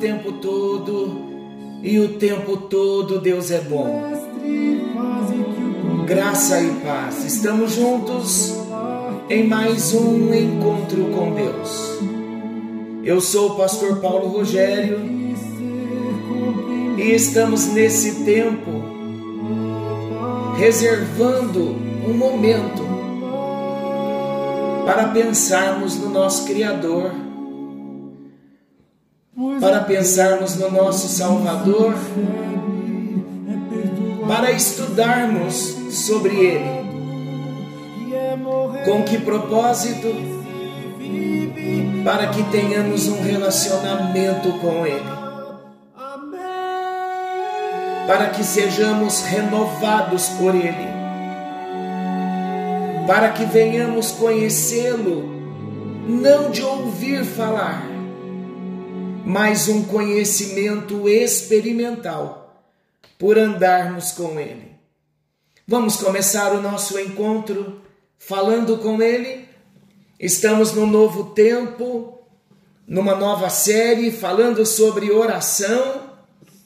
Tempo todo e o tempo todo Deus é bom. Graça e paz. Estamos juntos em mais um encontro com Deus. Eu sou o pastor Paulo Rogério e estamos nesse tempo reservando um momento para pensarmos no nosso Criador, para pensarmos no nosso Salvador, para estudarmos sobre Ele. Com que propósito? Para que tenhamos um relacionamento com Ele. Para que sejamos renovados por Ele. Para que venhamos conhecê-lo, não de ouvir falar, mas um conhecimento experimental, por andarmos com Ele. Vamos começar o nosso encontro falando com Ele. Estamos num novo tempo, numa nova série falando sobre oração.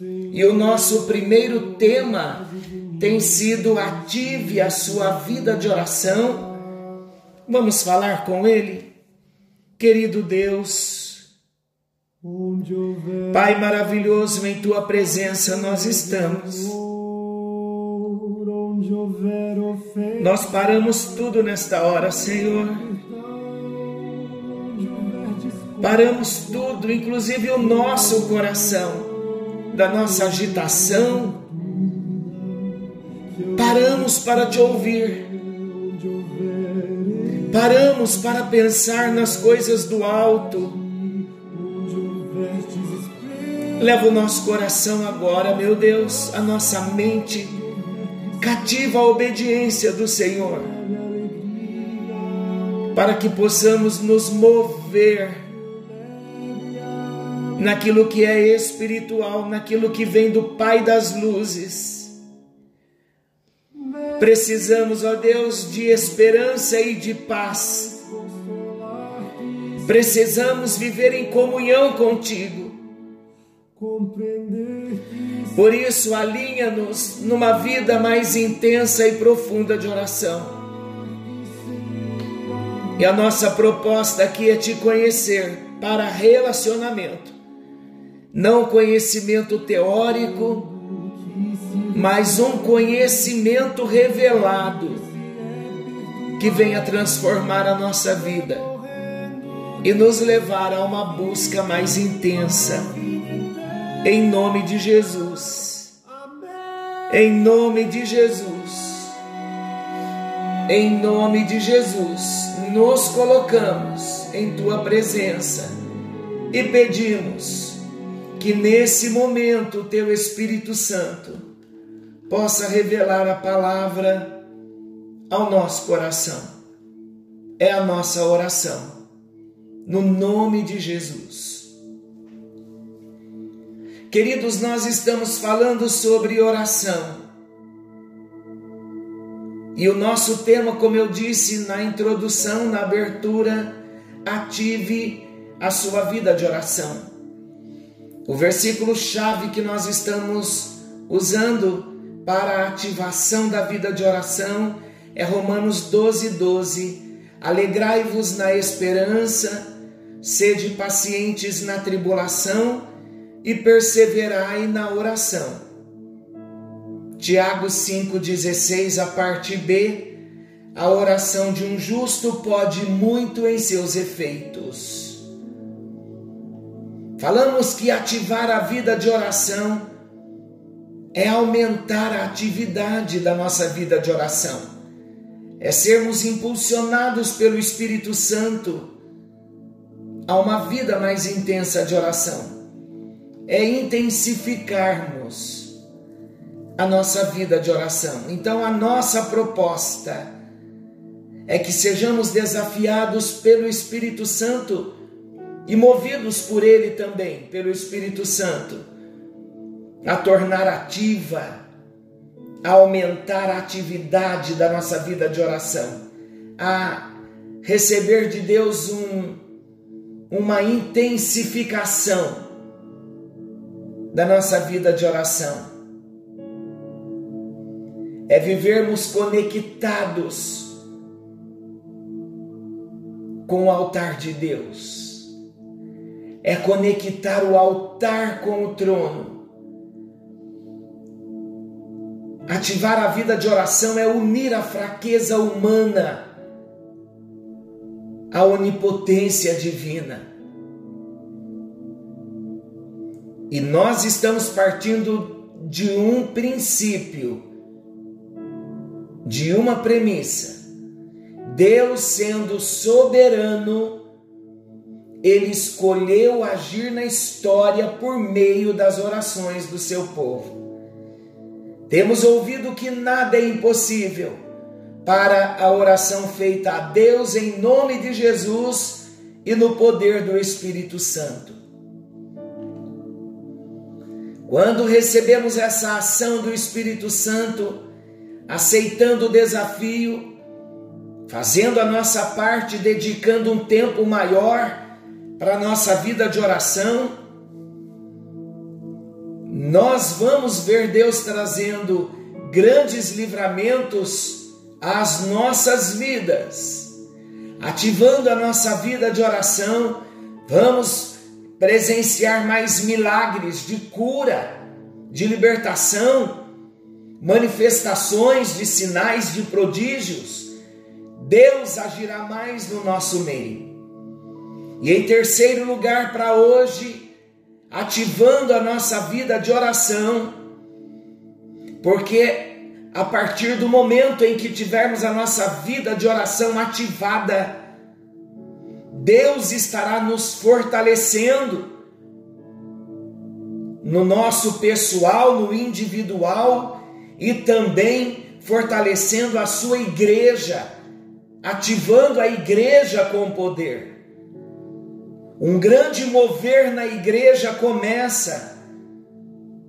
E o nosso primeiro tema tem sido Ative a sua vida de oração. Vamos falar com Ele? Querido Deus, Pai maravilhoso, em Tua presença nós estamos. Nós paramos tudo nesta hora, Senhor. Paramos tudo, inclusive o nosso coração, da nossa agitação. Paramos para te ouvir. Paramos para pensar nas coisas do alto. Leva o nosso coração agora, meu Deus, a nossa mente cativa a obediência do Senhor, para que possamos nos mover naquilo que é espiritual, naquilo que vem do Pai das luzes. Precisamos, ó Deus, de esperança e de paz. Precisamos viver em comunhão contigo. Por isso, alinha-nos numa vida mais intensa e profunda de oração. E a nossa proposta aqui é te conhecer para relacionamento. Não conhecimento teórico, mas um conhecimento revelado que venha transformar a nossa vida e nos levar a uma busca mais intensa. Em nome de Jesus. Em nome de Jesus. Em nome de Jesus, nos colocamos em tua presença e pedimos que nesse momento o teu Espírito Santo possa revelar a palavra ao nosso coração. É a nossa oração. No nome de Jesus. Queridos, nós estamos falando sobre oração. E o nosso tema, como eu disse na introdução, na abertura, ative a sua vida de oração. O versículo chave que nós estamos usando para a ativação da vida de oração é Romanos 12, 12. Alegrai-vos na esperança, sede pacientes na tribulação e perseverai na oração. Tiago 5,16, a parte B, a oração de um justo pode muito em seus efeitos. Falamos que ativar a vida de oração é aumentar a atividade da nossa vida de oração, é sermos impulsionados pelo Espírito Santo a uma vida mais intensa de oração, é intensificarmos a nossa vida de oração. Então, a nossa proposta é que sejamos desafiados pelo Espírito Santo e movidos por Ele também, pelo Espírito Santo, a tornar ativa, a aumentar a atividade da nossa vida de oração, a receber de Deus um, uma intensificação da nossa vida de oração. É vivermos conectados com o altar de Deus. É conectar o altar com o trono. Ativar a vida de oração é unir a fraqueza humana à onipotência divina. E nós estamos partindo de um princípio, de uma premissa Deus, sendo soberano, ele escolheu agir na história por meio das orações do seu povo. Temos ouvido que nada é impossível para a oração feita a Deus em nome de Jesus e no poder do Espírito Santo. Quando recebemos essa ação do Espírito Santo, aceitando o desafio, fazendo a nossa parte, dedicando um tempo maior para a nossa vida de oração, nós vamos ver Deus trazendo grandes livramentos às nossas vidas, ativando a nossa vida de oração, vamos presenciar mais milagres de cura, de libertação, manifestações de sinais de prodígios Deus agirá mais no nosso meio. E em terceiro lugar, para hoje, ativando a nossa vida de oração, porque a partir do momento em que tivermos a nossa vida de oração ativada, Deus estará nos fortalecendo no nosso pessoal, no individual e também fortalecendo a sua igreja ativando a igreja com poder. Um grande mover na igreja começa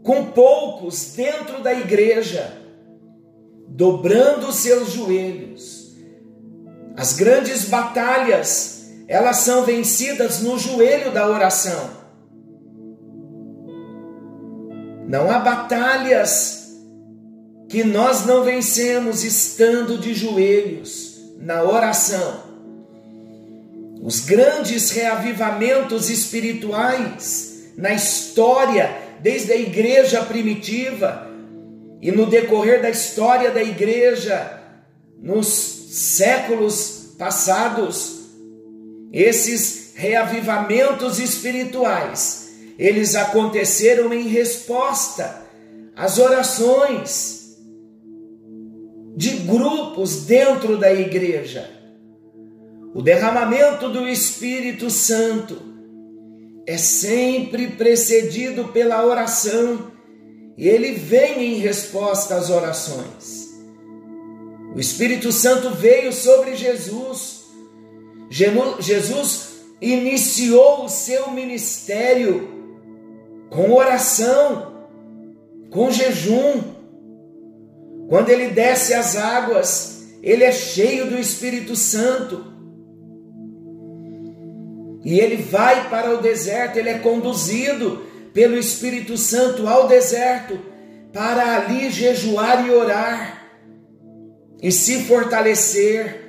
com poucos dentro da igreja, dobrando seus joelhos. As grandes batalhas, elas são vencidas no joelho da oração. Não há batalhas que nós não vencemos estando de joelhos na oração. Os grandes reavivamentos espirituais na história, desde a igreja primitiva e no decorrer da história da igreja, nos séculos passados, esses reavivamentos espirituais, eles aconteceram em resposta às orações de grupos dentro da igreja. O derramamento do Espírito Santo é sempre precedido pela oração e ele vem em resposta às orações. O Espírito Santo veio sobre Jesus. Jesus iniciou o seu ministério com oração, com jejum, quando ele desce as águas, ele é cheio do Espírito Santo. E ele vai para o deserto, ele é conduzido pelo Espírito Santo ao deserto, para ali jejuar e orar, e se fortalecer.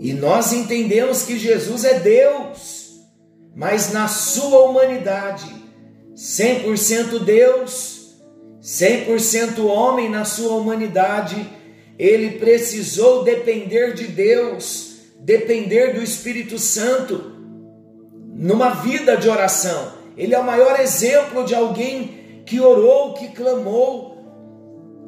E nós entendemos que Jesus é Deus, mas na sua humanidade, 100% Deus, 100% homem na sua humanidade, ele precisou depender de Deus, depender do Espírito Santo numa vida de oração. Ele é o maior exemplo de alguém que orou, que clamou.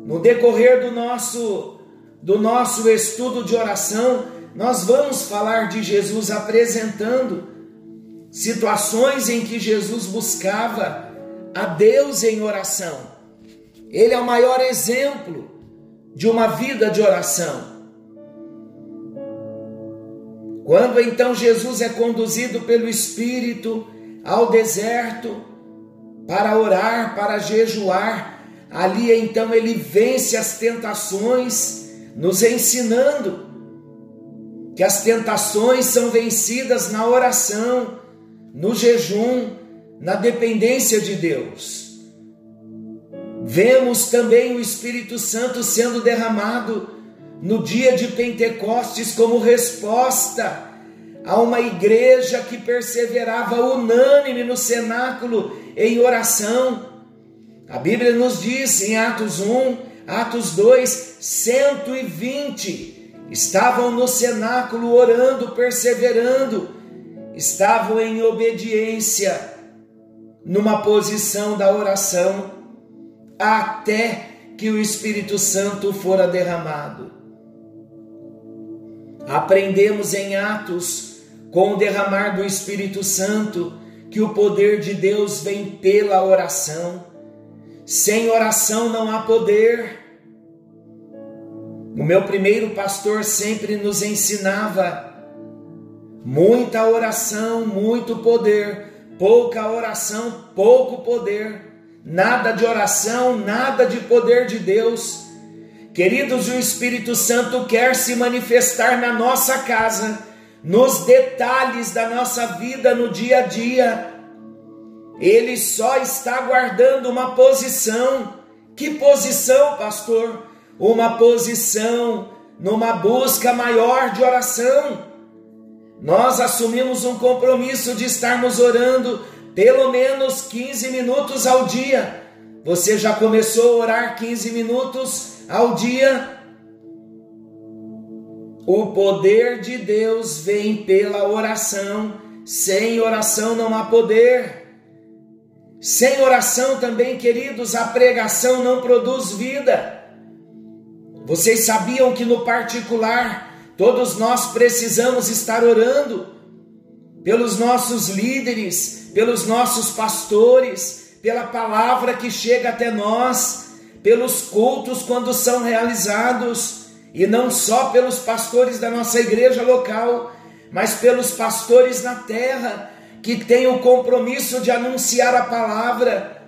No decorrer do nosso do nosso estudo de oração, nós vamos falar de Jesus apresentando situações em que Jesus buscava a Deus em oração. Ele é o maior exemplo de uma vida de oração. Quando então Jesus é conduzido pelo Espírito ao deserto para orar, para jejuar, ali então ele vence as tentações, nos ensinando que as tentações são vencidas na oração, no jejum, na dependência de Deus. Vemos também o Espírito Santo sendo derramado no dia de Pentecostes como resposta a uma igreja que perseverava unânime no cenáculo em oração. A Bíblia nos diz em Atos 1, Atos 2, 120 estavam no cenáculo orando, perseverando, estavam em obediência, numa posição da oração até que o Espírito Santo fora derramado. Aprendemos em Atos, com o derramar do Espírito Santo, que o poder de Deus vem pela oração. Sem oração não há poder. O meu primeiro pastor sempre nos ensinava muita oração, muito poder, pouca oração, pouco poder nada de oração, nada de poder de Deus. Queridos, o Espírito Santo quer se manifestar na nossa casa, nos detalhes da nossa vida no dia a dia. Ele só está guardando uma posição. Que posição, pastor? Uma posição numa busca maior de oração. Nós assumimos um compromisso de estarmos orando pelo menos 15 minutos ao dia. Você já começou a orar 15 minutos ao dia? O poder de Deus vem pela oração. Sem oração não há poder. Sem oração também, queridos, a pregação não produz vida. Vocês sabiam que no particular todos nós precisamos estar orando pelos nossos líderes, pelos nossos pastores, pela palavra que chega até nós, pelos cultos quando são realizados, e não só pelos pastores da nossa igreja local, mas pelos pastores na terra que têm o compromisso de anunciar a palavra.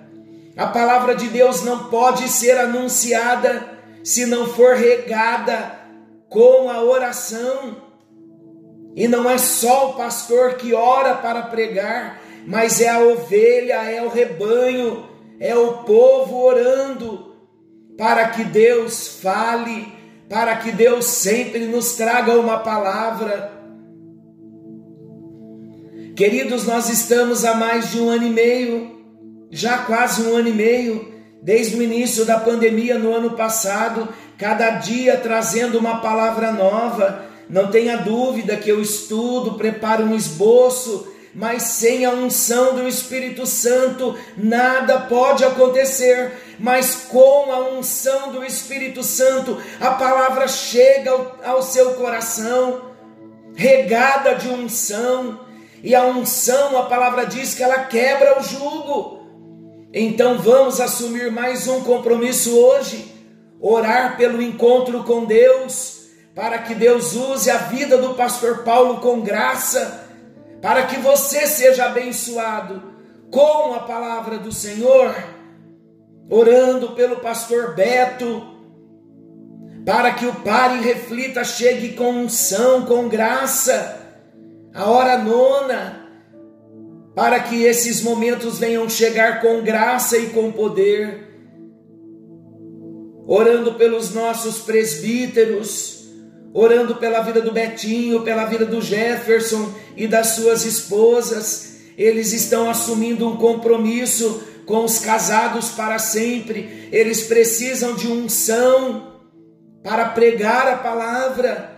A palavra de Deus não pode ser anunciada se não for regada com a oração. E não é só o pastor que ora para pregar, mas é a ovelha, é o rebanho, é o povo orando para que Deus fale, para que Deus sempre nos traga uma palavra. Queridos, nós estamos há mais de um ano e meio, já quase um ano e meio, desde o início da pandemia no ano passado, cada dia trazendo uma palavra nova. Não tenha dúvida que eu estudo, preparo um esboço mas sem a unção do Espírito Santo nada pode acontecer. Mas com a unção do Espírito Santo, a palavra chega ao, seu coração, regada de unção, e a unção, a palavra diz que ela quebra o jugo. Então vamos assumir mais um compromisso hoje, orar pelo encontro com Deus, para que Deus use a vida do pastor Paulo com graça para que você seja abençoado com a palavra do Senhor, orando pelo pastor Beto, para que o pare e reflita, chegue com unção, com graça, a hora nona, para que esses momentos venham chegar com graça e com poder, orando pelos nossos presbíteros, orando pela vida do Betinho, pela vida do Jefferson e das suas esposas. eles estão assumindo um compromisso com os casados para sempre. Eles precisam de unção para pregar a palavra.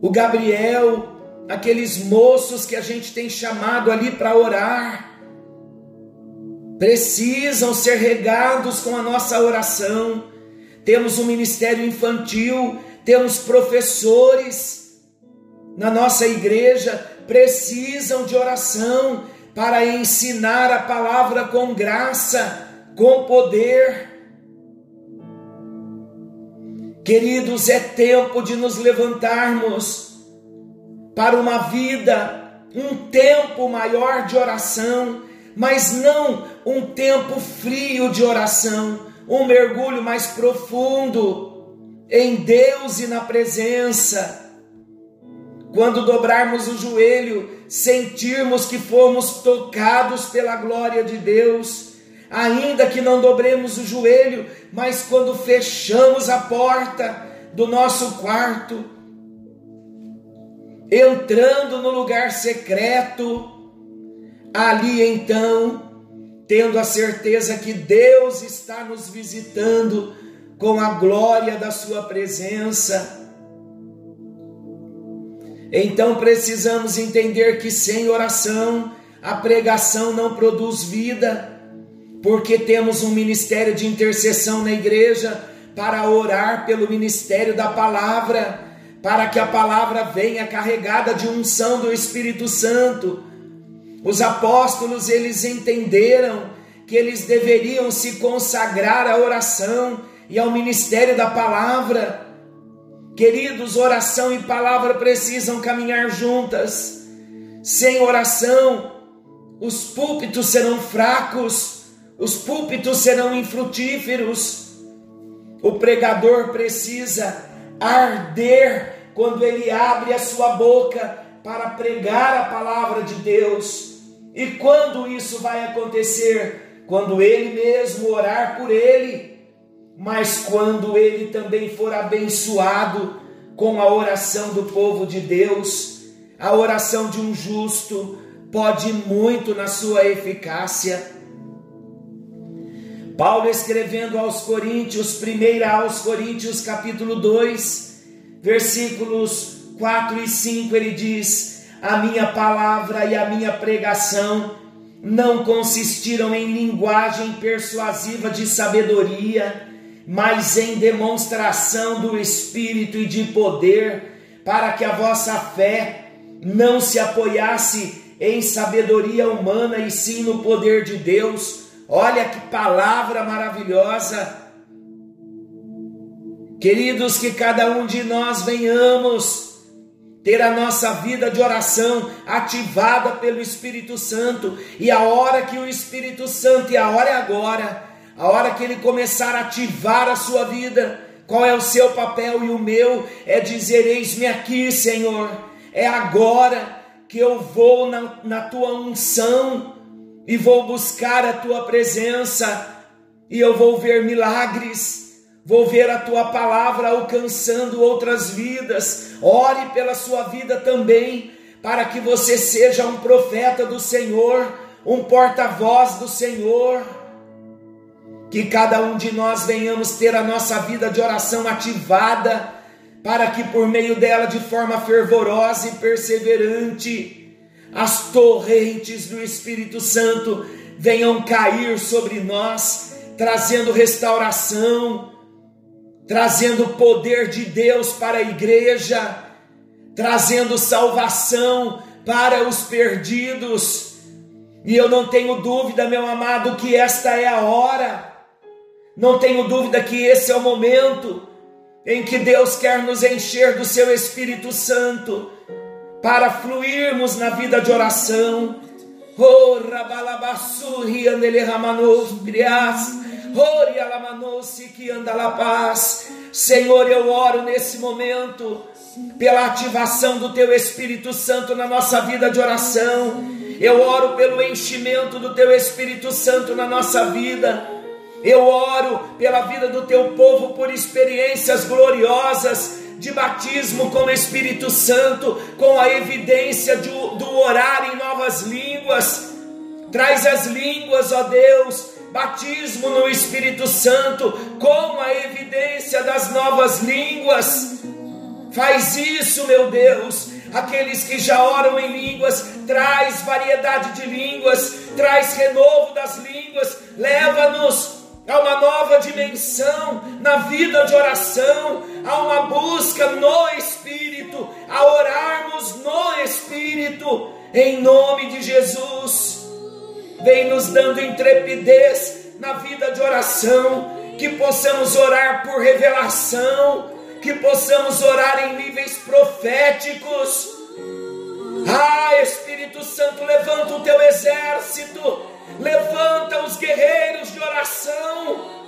O Gabriel, aqueles moços que a gente tem chamado ali para orar, precisam ser regados com a nossa oração. Temos um ministério infantil, temos professores na nossa igreja, precisam de oração para ensinar a palavra com graça, com poder. Queridos, é tempo de nos levantarmos para uma vida, um tempo maior de oração, mas não um tempo frio de oração, um mergulho mais profundo em Deus e na presença. Quando dobrarmos o joelho, sentirmos que fomos tocados pela glória de Deus, ainda que não dobremos o joelho, mas quando fechamos a porta do nosso quarto, entrando no lugar secreto, ali então, tendo a certeza que Deus está nos visitando com a glória da Sua presença, então precisamos entender que sem oração a pregação não produz vida, porque temos um ministério de intercessão na igreja para orar pelo ministério da palavra, para que a palavra venha carregada de unção do Espírito Santo. Os apóstolos eles entenderam que eles deveriam se consagrar à oração e ao ministério da palavra Queridos, oração e palavra precisam caminhar juntas. Sem oração, os púlpitos serão fracos, os púlpitos serão infrutíferos. O pregador precisa arder quando ele abre a sua boca para pregar a palavra de Deus. E quando isso vai acontecer? Quando ele mesmo orar por ele mas quando ele também for abençoado com a oração do povo de Deus, a oração de um justo pode muito na sua eficácia. Paulo escrevendo aos Coríntios, primeira aos Coríntios, capítulo 2, versículos 4 e 5, ele diz: A minha palavra e a minha pregação não consistiram em linguagem persuasiva de sabedoria, mas em demonstração do Espírito e de poder, para que a vossa fé não se apoiasse em sabedoria humana e sim no poder de Deus. Olha que palavra maravilhosa. Queridos, que cada um de nós venhamos ter a nossa vida de oração ativada pelo Espírito Santo, e a hora que o Espírito Santo, e a hora é agora, a hora que ele começar a ativar a sua vida, qual é o seu papel e o meu? É dizer: Eis-me aqui, Senhor, é agora que eu vou na, na tua unção e vou buscar a tua presença, e eu vou ver milagres, vou ver a tua palavra alcançando outras vidas. Ore pela sua vida também, para que você seja um profeta do Senhor, um porta-voz do Senhor que cada um de nós venhamos ter a nossa vida de oração ativada, para que por meio dela, de forma fervorosa e perseverante, as torrentes do Espírito Santo venham cair sobre nós, trazendo restauração, trazendo poder de Deus para a igreja, trazendo salvação para os perdidos. E eu não tenho dúvida, meu amado, que esta é a hora não tenho dúvida que esse é o momento em que Deus quer nos encher do seu Espírito Santo para fluirmos na vida de oração. Oh, alamanossi que anda paz. Senhor, eu oro nesse momento pela ativação do teu Espírito Santo na nossa vida de oração. Eu oro pelo enchimento do teu Espírito Santo na nossa vida eu oro pela vida do teu povo por experiências gloriosas de batismo com o Espírito Santo, com a evidência do, do orar em nova novas línguas. Traz as línguas, ó Deus, batismo no Espírito Santo, como a evidência das novas línguas. Faz isso, meu Deus. Aqueles que já oram em línguas, traz variedade de línguas, traz renovo das línguas, leva-nos a uma nova dimensão na vida de oração, a uma busca no Espírito, a orarmos no Espírito, em nome de Jesus. Vem nos dando intrepidez na vida de oração, que possamos orar por revelação, que possamos orar em níveis proféticos. Ah, Espírito Santo, levanta o teu exército, levanta os guerreiros de oração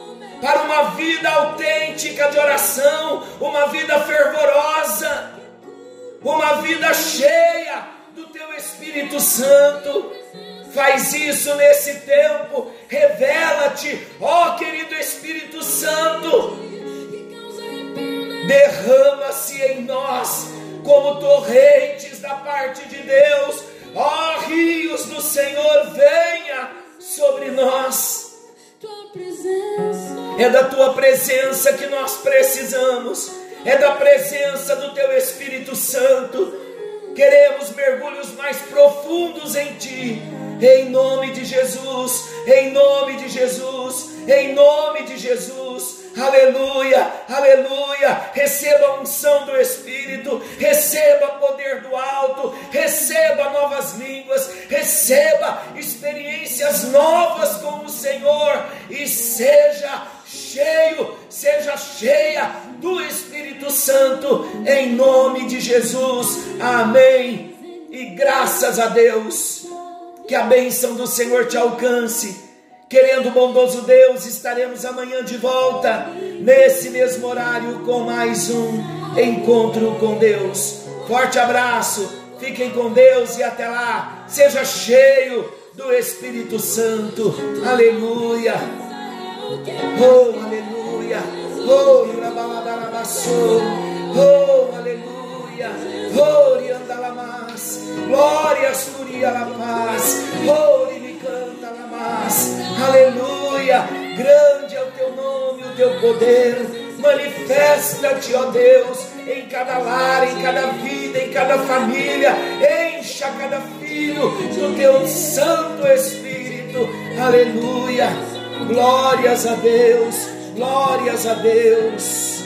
para uma vida autêntica de oração, uma vida fervorosa, uma vida cheia do teu Espírito Santo. Faz isso nesse tempo, revela-te, ó querido Espírito Santo. Derrama-se em nós como torrentes da parte de Deus, ó rios do Senhor, venha sobre nós. É da tua presença que nós precisamos, é da presença do teu Espírito Santo. Queremos mergulhos mais profundos em ti em nome de Jesus, em nome de Jesus, em nome de Jesus. Aleluia, aleluia. Receba a unção do Espírito, receba poder do alto, receba novas línguas, receba experiências novas com o Senhor e seja cheio, seja cheia do Espírito Santo, em nome de Jesus. Amém. E graças a Deus. Que a bênção do Senhor te alcance. Querendo bondoso Deus, estaremos amanhã de volta, nesse mesmo horário, com mais um encontro com Deus. Forte abraço, fiquem com Deus e até lá. Seja cheio do Espírito Santo. Aleluia. Oh, aleluia. Oh, Oh, aleluia. Oh, riandalamas. Glórias, Curia la paz. Oh, me canta la paz. Aleluia. Grande é o teu nome, o teu poder. Manifesta-te, ó Deus, em cada lar, em cada vida, em cada família. Encha cada filho do teu Santo Espírito. Aleluia. Glórias a Deus. Glórias a Deus.